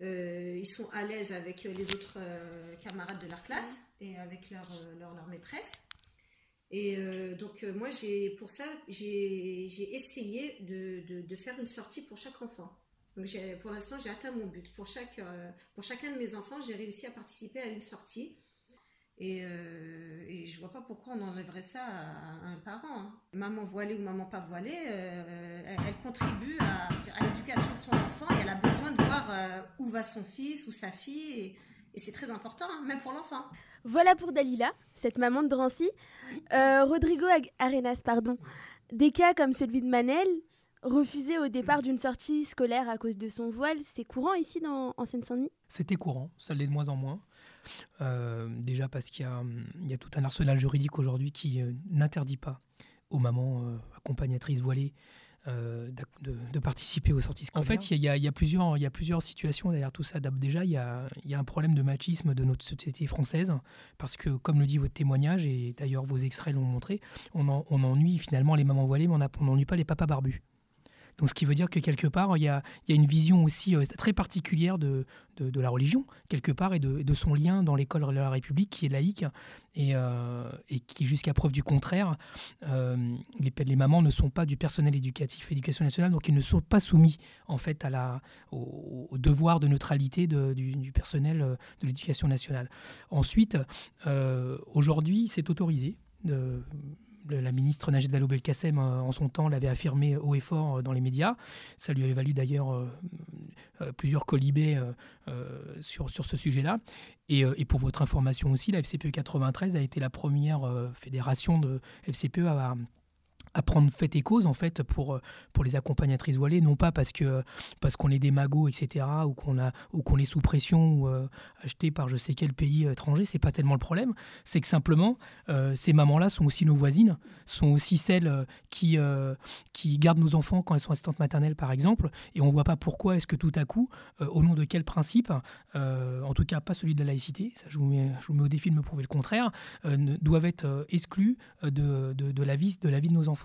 Speaker 12: ils sont à l'aise avec les autres camarades de leur classe et avec leur, leur, leur maîtresse. Et donc, moi, j'ai, pour ça, j'ai, essayé de, de, faire une sortie pour chaque enfant. Donc, pour l'instant, j'ai atteint mon but. Pour, chaque, pour chacun de mes enfants, j'ai réussi à participer à une sortie. Et, euh, et, je vois pas pourquoi on enlèverait ça à, un parent. Hein. Maman voilée ou maman pas voilée, euh, elle, contribue à, l'éducation de son enfant et elle a besoin de voir euh, où va son fils ou sa fille. Et c'est très important, hein, même pour l'enfant.
Speaker 1: Voilà pour Dalila, cette maman de Drancy. Euh, Rodrigo Arenas, pardon. Des cas comme celui de Manel, refusé au départ d'une sortie scolaire à cause de son voile, c'est courant ici dans, en Seine-Saint-Denis?
Speaker 3: C'était courant, ça l'est de moins en moins. Euh, déjà parce qu'il y, y, a tout un arsenal juridique aujourd'hui qui euh, n'interdit pas aux mamans euh, accompagnatrices voilées de, de, participer aux sorties scolaires. En fait, il y, y, a plusieurs, il y a plusieurs situations derrière tout ça. Déjà, il y a, y a, un problème de machisme de notre société française, parce que, comme le dit votre témoignage, et d'ailleurs vos extraits l'ont montré, on, en, on, ennuie finalement les mamans voilées, mais on n'ennuie pas les papas barbus. Donc, ce qui veut dire que quelque part, il y a, une vision aussi euh, très particulière de, la religion, quelque part, et de, son lien dans l'école de la République qui est laïque et, euh, qui, jusqu'à preuve du contraire, euh, les, les, mamans ne sont pas du personnel éducatif, éducation nationale, donc ils ne sont pas soumis en fait au, devoir de neutralité du, personnel de l'éducation nationale. Ensuite, aujourd'hui, c'est autorisé. De, la ministre Najed Vallaud-Belkacem, en son temps, l'avait affirmé haut et fort dans les médias. Ça lui avait valu d'ailleurs euh, plusieurs colibés euh, sur, ce sujet-là. Et, et, pour votre information aussi, la FCPE 93 a été la première fédération de FCPE à à prendre fait et cause en fait pour, pour les accompagnatrices voilées, non pas parce que parce qu'on est des magots, etc., ou qu'on a ou qu'on est sous pression ou euh, acheté par je sais quel pays étranger, c'est pas tellement le problème. C'est que simplement euh, ces mamans-là sont aussi nos voisines, sont aussi celles qui euh, qui gardent nos enfants quand elles sont assistantes maternelles par exemple, et on voit pas pourquoi est-ce que tout à coup, au nom de quel principe, en tout cas pas celui de la laïcité, ça je vous mets, je vous mets au défi de me prouver le contraire, doivent être exclus de, de, de la vie de la vie de nos enfants.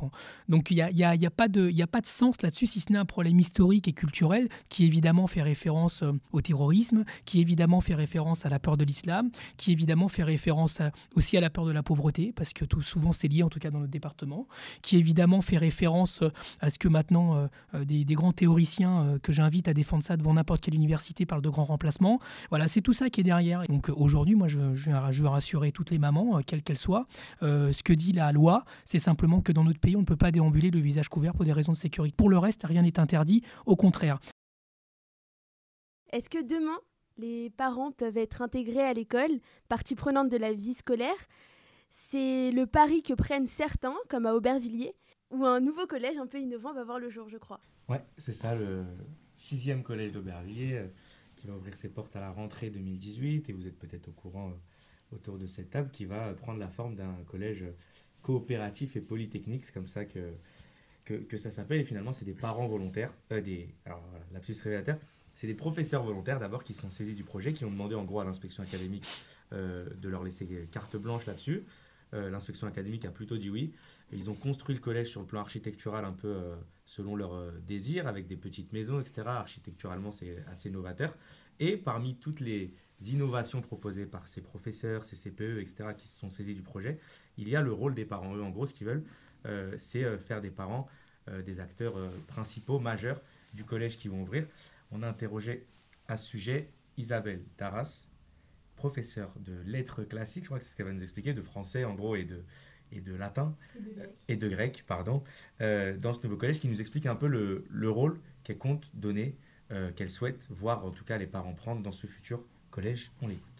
Speaker 3: Donc il n'y a, y a, pas de, sens là-dessus, si ce n'est un problème historique et culturel qui évidemment fait référence au terrorisme, qui évidemment fait référence à la peur de l'islam, qui évidemment fait référence à, aussi à la peur de la pauvreté, parce que tout souvent c'est lié, en tout cas dans notre département, qui évidemment fait référence à ce que maintenant euh, des, grands théoriciens euh, que j'invite à défendre ça devant n'importe quelle université parlent de grands remplacements. Voilà, c'est tout ça qui est derrière. Donc aujourd'hui, moi je, veux rassurer toutes les mamans, quelles qu'elles soient, euh, ce que dit la loi, c'est simplement que dans notre pays, on ne peut pas déambuler le visage couvert pour des raisons de sécurité. Pour le reste, rien n'est interdit, au contraire.
Speaker 1: Est-ce que demain, les parents peuvent être intégrés à l'école, partie prenante de la vie scolaire? C'est le pari que prennent certains, comme à Aubervilliers, où un nouveau collège un peu innovant va voir le jour, je crois.
Speaker 4: Ouais, c'est ça, le sixième collège d'Aubervilliers, euh, qui va ouvrir ses portes à la rentrée 2018, et vous êtes peut-être au courant euh, autour de cette table, qui va prendre la forme d'un collège coopératif et polytechnique, c'est comme ça que, que, ça s'appelle. Et finalement, c'est des parents volontaires, euh, des, alors lapsus révélateur, c'est des professeurs volontaires d'abord qui sont saisis du projet, qui ont demandé en gros à l'inspection académique euh, de leur laisser carte blanche là-dessus. Euh, l'inspection académique a plutôt dit oui. Ils ont construit le collège sur le plan architectural un peu euh, selon leur désir, avec des petites maisons, etc. Architecturalement, c'est assez novateur. Et parmi toutes les innovations proposées par ces professeurs, ces CPE, etc., qui se sont saisis du projet, il y a le rôle des parents. Eux, en gros, ce qu'ils veulent, euh, c'est euh, faire des parents euh, des acteurs euh, principaux, majeurs du collège qui vont ouvrir. On a interrogé à ce sujet Isabelle Darras, professeure de lettres classiques, je crois que c'est ce qu'elle va nous expliquer, de français en gros et de, et de latin,
Speaker 7: Et de grec.
Speaker 4: et de grec, pardon, dans ce nouveau collège qui nous explique un peu le, le rôle qu'elle compte donner, qu'elle souhaite voir en tout cas les parents prendre dans ce futur collège. On l'écoute.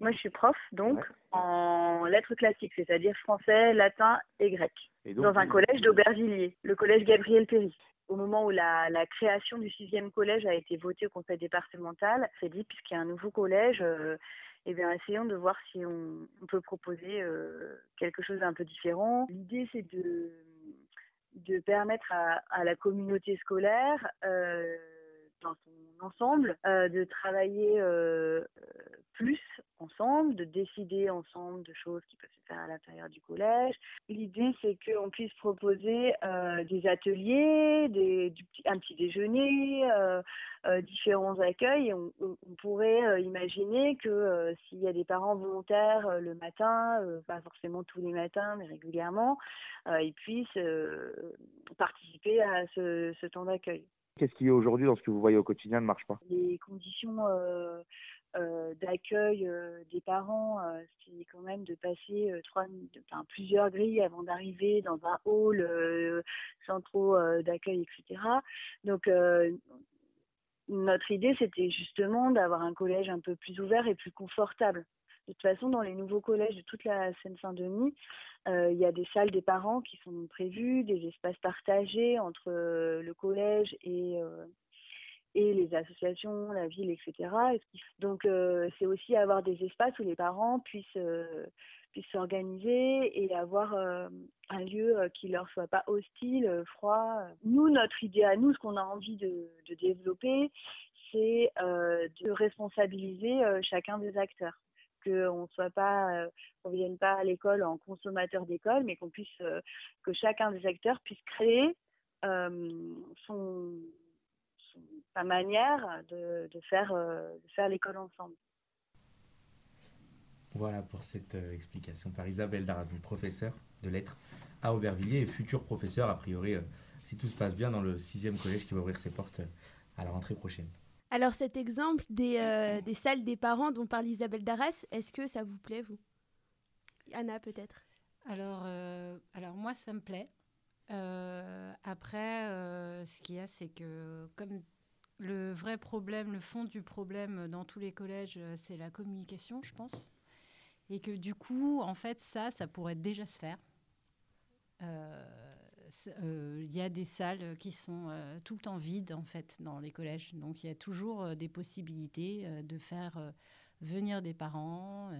Speaker 13: Moi, je suis prof, donc, en lettres classiques, c'est-à-dire français, latin et grec,
Speaker 14: Et donc,
Speaker 13: dans un collège d'Aubervilliers, le collège Gabriel Péry. Au moment où la, la création du sixième collège a été votée au conseil départemental, c'est dit, puisqu'il y a un nouveau collège, euh, eh bien, essayons de voir si on, peut proposer quelque chose d'un peu différent. L'idée, c'est de, de permettre à, à la communauté scolaire dans son ensemble, euh, de travailler euh, plus ensemble, de décider ensemble de choses qui peuvent se faire à l'intérieur du collège. L'idée, c'est qu'on puisse proposer euh, des ateliers, un petit déjeuner, différents accueils. On, pourrait imaginer que s'il y a des parents volontaires le matin, pas forcément tous les matins, mais régulièrement, ils puissent participer à ce temps d'accueil.
Speaker 14: Qu'est-ce qui aujourd'hui dans ce que vous voyez au quotidien ne marche pas?
Speaker 13: Les conditions euh, euh, d'accueil euh, des parents, c'est quand même de passer plusieurs grilles avant d'arriver dans un hall sans trop d'accueil, etc. Donc notre idée, c'était justement d'avoir un collège un peu plus ouvert et plus confortable. De toute façon, dans les nouveaux collèges de toute la Seine-Saint-Denis, euh, il y a des salles des parents qui sont prévues, des espaces partagés entre euh, le collège et, euh, et les associations, la ville, etc. Donc, c'est aussi avoir des espaces où les parents puissent puissent s'organiser et avoir un lieu qui leur soit pas hostile, froid. Nous, notre idée à nous, ce qu'on a envie de, de développer, c'est de responsabiliser chacun des acteurs qu'on soit pas, euh, qu'on vienne pas à l'école en consommateur d'école, mais qu'on puisse, euh, que chacun des acteurs puisse créer euh, son, sa manière de, faire, faire l'école ensemble.
Speaker 4: Voilà pour cette explication par Isabelle Darazon, professeure de lettres à Aubervilliers et futur professeur, a priori, si tout se passe bien, dans le sixième collège qui va ouvrir ses portes à la rentrée prochaine.
Speaker 1: Alors cet exemple des, euh, des, salles des parents dont parle Isabelle Darras, est-ce que ça vous plaît, vous? Anna, peut-être
Speaker 2: alors, euh, alors moi, ça me plaît. Euh, après, ce qu'il y a, c'est que comme le vrai problème, le fond du problème dans tous les collèges, c'est la communication, je pense. Et que du coup, en fait, ça, ça pourrait déjà se faire. Il y a des salles qui sont euh, tout le temps vides en fait dans les collèges. Donc il y a toujours euh, des possibilités de faire venir des parents,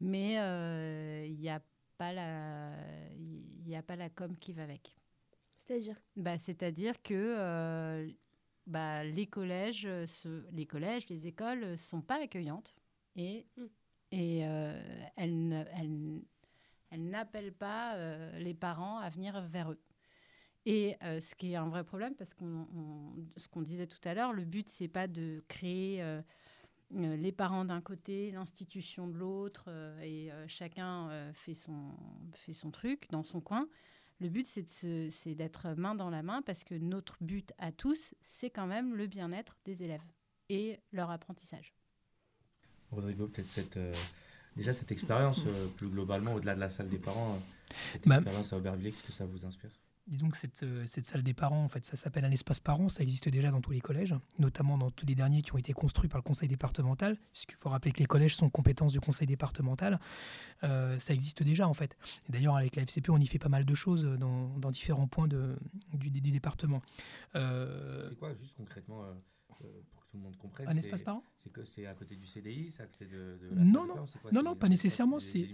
Speaker 2: mais il n'y a pas la, il a pas la com qui va avec.
Speaker 1: C'est-à-dire?
Speaker 2: Bah, C'est-à-dire que bah, les collèges, les collèges, les écoles sont pas accueillantes et, mm. et elles, elles, elle n'appelle pas euh, les parents à venir vers eux. Et euh, ce qui est un vrai problème, parce que ce qu'on disait tout à l'heure, le but, c'est pas de créer euh, les parents d'un côté, l'institution de l'autre, et chacun fait, son, fait son truc dans son coin. Le but, c'est d'être main dans la main, parce que notre but à tous, c'est quand même le bien-être des élèves et leur apprentissage.
Speaker 4: Rodrigo, peut-être cette Déjà, cette expérience, euh, plus globalement, au-delà de la salle des parents, euh, cette
Speaker 3: bah,
Speaker 4: expérience à Aubervilliers, qu'est-ce que ça vous inspire?
Speaker 3: Disons que cette, euh, cette, salle des parents, en fait, ça s'appelle un espace parent, ça existe déjà dans tous les collèges, notamment dans tous les derniers qui ont été construits par le conseil départemental, puisqu'il faut rappeler que les collèges sont compétences du conseil départemental. ça existe déjà, en fait. D'ailleurs, avec la FCP, on y fait pas mal de choses dans, dans différents points de, du, du, département.
Speaker 4: C'est quoi, juste concrètement tout le monde comprenne.
Speaker 3: Un espace parent?
Speaker 4: C'est que c'est à côté du CDI, c'est à côté de,
Speaker 3: non, non, non, non, pas nécessairement. C'est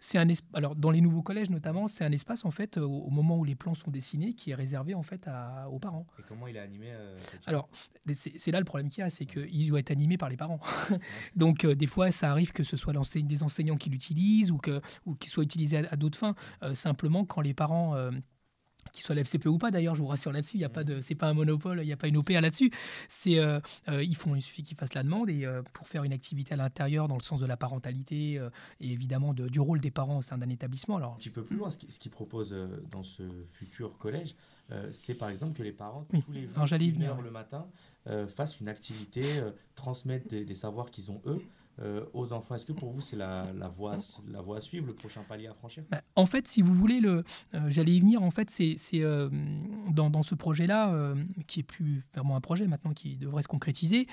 Speaker 3: c'est un alors dans les nouveaux collèges notamment, c'est un espace en fait au, moment où les plans sont dessinés qui est réservé en fait à, aux parents.
Speaker 4: Et comment il est animé euh,
Speaker 3: Alors c'est là le problème qu'il y a, c'est qu'il doit être animé par les parents. Donc euh, des fois ça arrive que ce soit des enseignants qui l'utilisent ou que ou qu'il soit utilisé à, d'autres fins. Euh, simplement quand les parents qu'il soit l'FCP ou pas d'ailleurs, je vous rassure là-dessus, il y a pas de, c'est pas un monopole, il n'y a pas une OPA là-dessus. C'est, euh, euh, ils font, il suffit qu'ils fassent la demande et euh, pour faire une activité à l'intérieur dans le sens de la parentalité et évidemment de, du rôle des parents au sein d'un établissement. Alors,
Speaker 4: un petit peu plus loin, ce qu'ils proposent dans ce futur collège, c'est par exemple que les parents tous les jours, le matin, fassent une activité, transmettent des savoirs qu'ils ont eux. Euh, aux enfants. Est-ce que pour vous, c'est la, voie, à suivre, le prochain palier à franchir?
Speaker 3: Bah, En fait, si vous voulez, le, euh, j'allais y venir. En fait, c'est, euh, dans, ce projet-là, qui est plus vraiment un projet maintenant, qui devrait se concrétiser,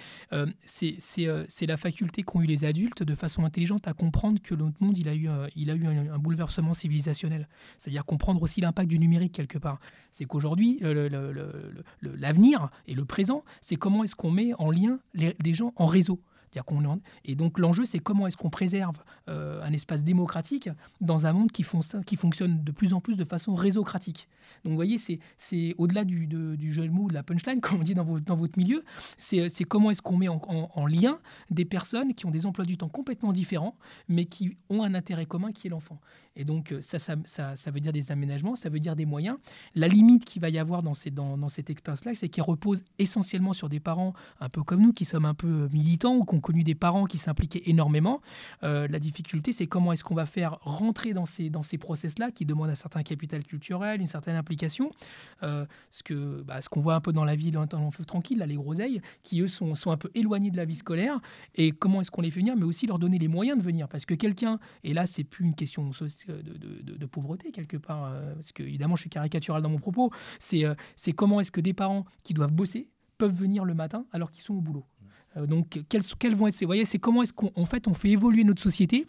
Speaker 3: c'est, c'est, la faculté qu'ont eu les adultes de façon intelligente à comprendre que notre monde, il a eu, il a eu un, bouleversement civilisationnel. C'est-à-dire comprendre aussi l'impact du numérique quelque part. C'est qu'aujourd'hui, l'avenir et le présent, c'est comment est-ce qu'on met en lien les, les gens en réseau. Et donc l'enjeu, c'est comment est-ce qu'on préserve euh, un espace démocratique dans un monde qui, fonctionne de plus en plus de façon réseaucratique. Donc vous voyez, c'est au-delà du, du jeu de mots, de la punchline, comme on dit dans, dans votre milieu, c'est comment est-ce qu'on met en, lien des personnes qui ont des emplois du temps complètement différents, mais qui ont un intérêt commun qui est l'enfant. Et donc, euh, ça ça, ça, veut dire des aménagements, ça veut dire des moyens. La limite qu'il va y avoir dans, ces, dans, dans cette expérience-là, c'est qu'elle repose essentiellement sur des parents un peu comme nous, qui sommes un peu militants ou qui ont connu des parents qui s'impliquaient énormément. Euh, la difficulté, c'est comment est-ce qu'on va faire rentrer dans ces, dans ces process-là qui demandent un certain capital culturel, une certaine implication. Euh, ce bah, qu'on voit un peu dans la vie, dans, dans feu tranquille, là, les groseilles, qui eux sont, sont un peu éloignés de la vie scolaire. Et comment est-ce qu'on les fait venir, mais aussi leur donner les moyens de venir. Parce que quelqu'un, et là, c'est plus une question de, de, pauvreté quelque part, euh, parce que évidemment, je suis caricatural dans mon propos, c'est c'est comment est-ce que des parents qui doivent bosser peuvent venir le matin alors qu'ils sont au boulot. Euh, donc, quelles, vont être ces... Vous voyez, c'est comment est-ce qu'en fait, on fait évoluer notre société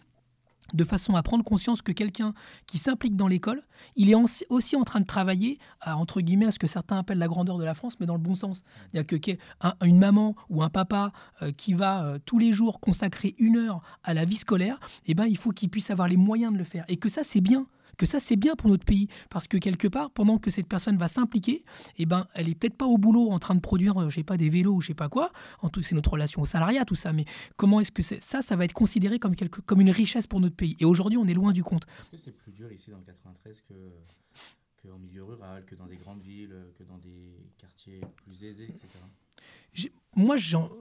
Speaker 3: de façon à prendre conscience que quelqu'un qui s'implique dans l'école, il est aussi en train de travailler à, entre guillemets, à ce que certains appellent la grandeur de la France, mais dans le bon sens. C'est-à-dire que une maman ou un papa euh, qui va euh, tous les jours consacrer une heure à la vie scolaire, eh ben, il faut qu'il puisse avoir les moyens de le faire. Et que ça, c'est bien que ça c'est bien pour notre pays. Parce que quelque part pendant que cette personne va s'impliquer eh ben elle est peut-être pas au boulot en train de produire euh, je sais pas des vélos ou je sais pas quoi. En tout c'est notre relation au salariat tout ça. Mais comment est-ce que ça ça va être considéré comme quelque, comme une richesse pour notre pays? Et aujourd'hui on est loin du compte.
Speaker 4: Est-ce que c'est plus dur ici dans le 93 que que en milieu rural que dans des grandes villes que dans des quartiers plus aisés etc
Speaker 3: moi j'en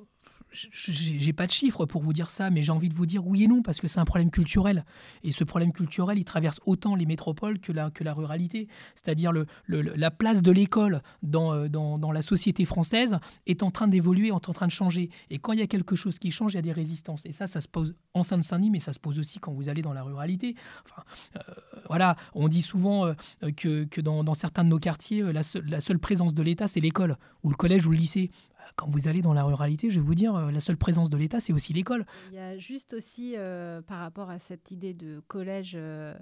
Speaker 3: j'ai pas de chiffres pour vous dire ça, mais j'ai envie de vous dire oui et non, parce que c'est un problème culturel. Et ce problème culturel, il traverse autant les métropoles que la, que la ruralité. C'est-à-dire le, la place de l'école dans, euh, dans, dans, la société française est en train d'évoluer, est en train de changer. Et quand il y a quelque chose qui change, il y a des résistances. Et ça, ça se pose en Seine-Saint-Denis, mais ça se pose aussi quand vous allez dans la ruralité. Enfin, euh, voilà, on dit souvent euh, que, que dans, certains de nos quartiers, la seule présence de l'État, c'est l'école, ou le collège, ou le lycée quand vous allez dans la ruralité, je vais vous dire, euh, la seule présence de l'État, c'est aussi l'école.
Speaker 2: Il y a juste aussi, euh, par rapport à cette idée de collège, euh,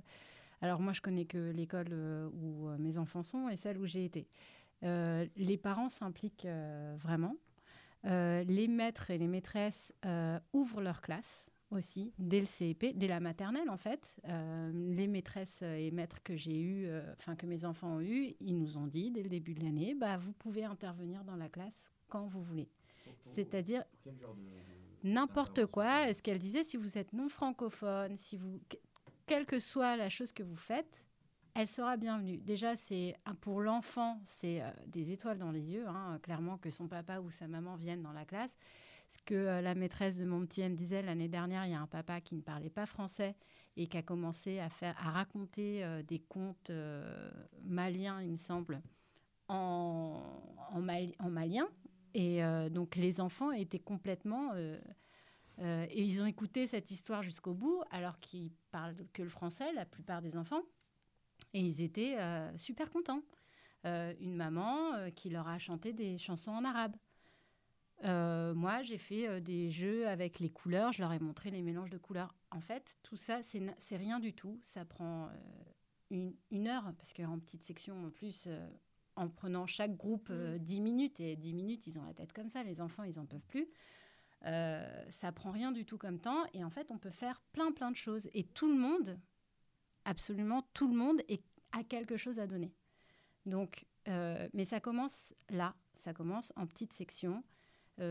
Speaker 2: alors moi je connais que l'école où mes enfants sont et celle où j'ai été. les parents s'impliquent vraiment. les maîtres et les maîtresses ouvrent leur classe aussi, dès le CEP, dès la maternelle en fait. les maîtresses et maîtres que j'ai eu, enfin que mes enfants ont eu, ils nous ont dit dès le début de l'année, bah, vous pouvez intervenir dans la classe quand vous voulez. C'est-à-dire n'importe quoi. Ce qu'elle disait, si vous êtes non francophone, si vous, quelle que soit la chose que vous faites, elle sera bienvenue. Déjà, c'est pour l'enfant, c'est euh, des étoiles dans les yeux, hein, clairement que son papa ou sa maman viennent dans la classe. Ce que euh, la maîtresse de mon petit me disait l'année dernière, il y a un papa qui ne parlait pas français et qui a commencé à faire, à raconter euh, des contes maliens, il me semble, en, en, en malien, et euh, donc les enfants étaient complètement... Euh, euh, et ils ont écouté cette histoire jusqu'au bout, alors qu'ils parlent que le français, la plupart des enfants. Et ils étaient super contents. une maman qui leur a chanté des chansons en arabe. moi, j'ai fait des jeux avec les couleurs, je leur ai montré les mélanges de couleurs. En fait, tout ça, c'est rien du tout. Ça prend une, une, heure, parce qu'en petite section, en plus, en prenant chaque groupe 10 euh, minutes. Et 10 minutes, ils ont la tête comme ça. Les enfants, ils n'en peuvent plus. Euh, ça prend rien du tout comme temps. Et en fait, on peut faire plein, plein de choses. Et tout le monde, absolument tout le monde, est, a quelque chose à donner. Donc, euh, mais ça commence là. Ça commence en petite section.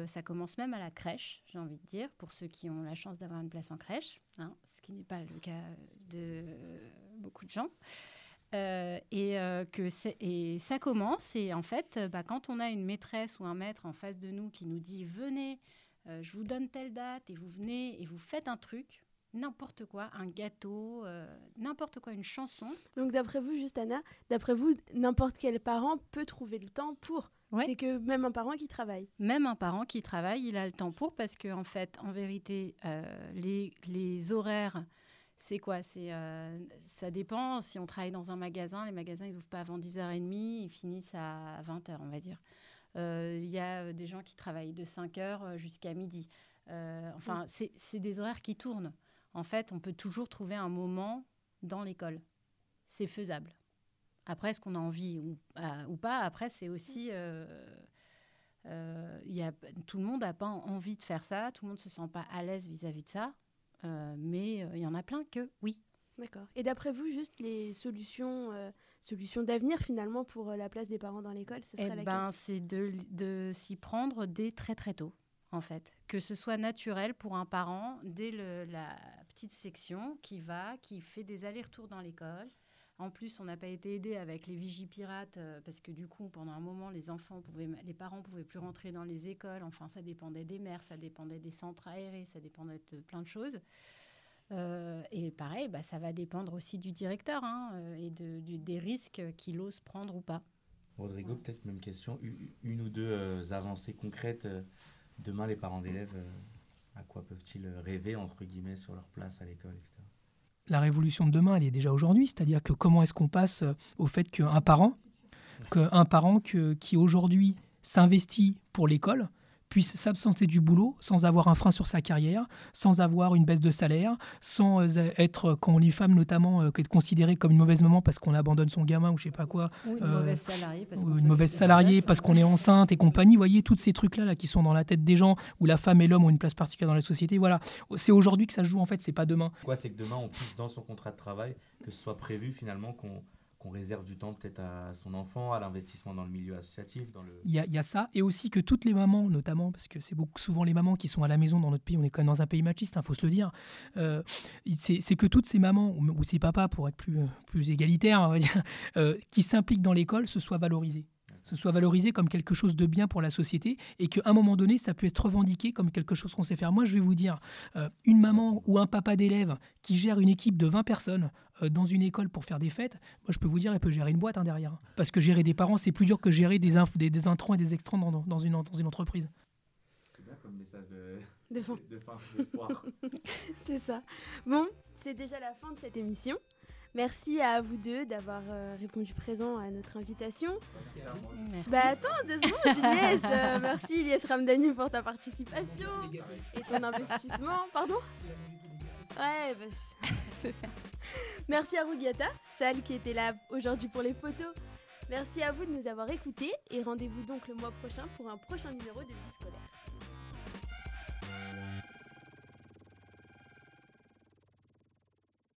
Speaker 2: ça commence même à la crèche, j'ai envie de dire, pour ceux qui ont la chance d'avoir une place en crèche, hein, ce qui n'est pas le cas de beaucoup de gens. Euh, et, euh, que et ça commence. Et en fait, bah, quand on a une maîtresse ou un maître en face de nous qui nous dit Venez, euh, je vous donne telle date, et vous venez et vous faites un truc, n'importe quoi, un gâteau, n'importe quoi, une chanson.
Speaker 1: Donc, d'après vous, juste Anna, d'après vous, n'importe quel parent peut trouver le temps pour. C'est que même un parent qui travaille.
Speaker 2: Même un parent qui travaille, il a le temps pour, parce qu'en en fait, en vérité, les, les horaires c'est quoi? C'est euh, Ça dépend. Si on travaille dans un magasin, les magasins, ils n'ouvrent pas avant 10h30, ils finissent à 20h, on va dire. Euh, il y a euh, des gens qui travaillent de 5h jusqu'à midi. enfin, mm. c'est des horaires qui tournent. En fait, on peut toujours trouver un moment dans l'école. C'est faisable. Après, est-ce qu'on a envie ou, ou pas? Après, c'est aussi y a, tout le monde n'a pas envie de faire ça, tout le monde ne se sent pas à l'aise vis-à-vis de ça, mais il y en a plein que oui.
Speaker 1: D'accord. Et d'après vous, juste les solutions, solutions d'avenir finalement pour la place des parents dans l'école, ce serait
Speaker 2: eh ben, C'est de, de s'y prendre dès très très tôt en fait. Que ce soit naturel pour un parent dès la petite section qui va, qui fait des allers-retours dans l'école. En plus, on n'a pas été aidé avec les vigipirates euh, parce que du coup, pendant un moment, les enfants pouvaient, les parents pouvaient plus rentrer dans les écoles. Enfin, ça dépendait des mères, ça dépendait des centres aérés, ça dépendait de plein de choses. Euh, et pareil, bah, ça va dépendre aussi du directeur hein, euh, et de, des risques qu'il ose prendre ou pas.
Speaker 4: Rodrigo, peut-être même question, une ou deux avancées concrètes demain, les parents d'élèves, euh, à quoi peuvent-ils rêver, entre guillemets, sur leur place à l'école, etc.
Speaker 3: La révolution de demain, elle est déjà aujourd'hui. C'est-à-dire que comment est-ce qu'on passe euh, au fait qu'un parent, qu'un parent qui aujourd'hui s'investit pour l'école, puisse s'absenter du boulot sans avoir un frein sur sa carrière, sans avoir une baisse de salaire, sans euh, être, quand on est femme notamment, euh, considérée comme une mauvaise maman parce qu'on abandonne son gamin ou je sais pas quoi.
Speaker 2: Ou une euh, mauvaise salariée parce qu'on
Speaker 3: une mauvaise salariée parce qu'on est enceinte et compagnie. Vous voyez, tous ces trucs-là là, qui sont dans la tête des gens où la femme et l'homme ont une place particulière dans la société. Voilà, c'est aujourd'hui que ça se joue en fait, c'est pas demain.
Speaker 4: Quoi, c'est que demain on puisse dans son contrat de travail que ce soit prévu finalement qu'on qu'on réserve du temps peut-être à son enfant, à l'investissement dans le milieu associatif. Dans le...
Speaker 3: il, y a, il, y a, ça, et aussi que toutes les mamans, notamment, parce que c'est beaucoup souvent les mamans qui sont à la maison dans notre pays, on est quand même dans un pays machiste, il hein, faut se le dire, euh, c'est que toutes ces mamans, ou, ces papas, pour être plus, plus égalitaires, on va dire, euh, qui s'impliquent dans l'école, se soient valorisés ce soit valorisé comme quelque chose de bien pour la société et qu'à un moment donné, ça puisse être revendiqué comme quelque chose qu'on sait faire. Moi, je vais vous dire, euh, une maman ou un papa d'élève qui gère une équipe de 20 personnes euh, dans une école pour faire des fêtes, moi, je peux vous dire, elle peut gérer une boîte hein, derrière. Parce que gérer des parents, c'est plus dur que gérer des, des, des, intrants et des extrants dans, dans, une, dans une entreprise.
Speaker 4: C'est bien comme message de,
Speaker 1: de fin.
Speaker 4: d'espoir.
Speaker 1: c'est ça. Bon, c'est déjà la fin de cette émission. Merci à vous deux d'avoir euh, répondu présent à notre invitation.
Speaker 4: Merci à vous.
Speaker 1: Merci. Bah attends deux secondes, Ilyes. Euh, merci Ilyes Ramdani pour ta participation et ton investissement. Pardon Ouais, bah, c'est ça. Merci à Rugiata, celle qui était là aujourd'hui pour les photos. Merci à vous de nous avoir écoutés et rendez-vous donc le mois prochain pour un prochain numéro de Vie scolaire.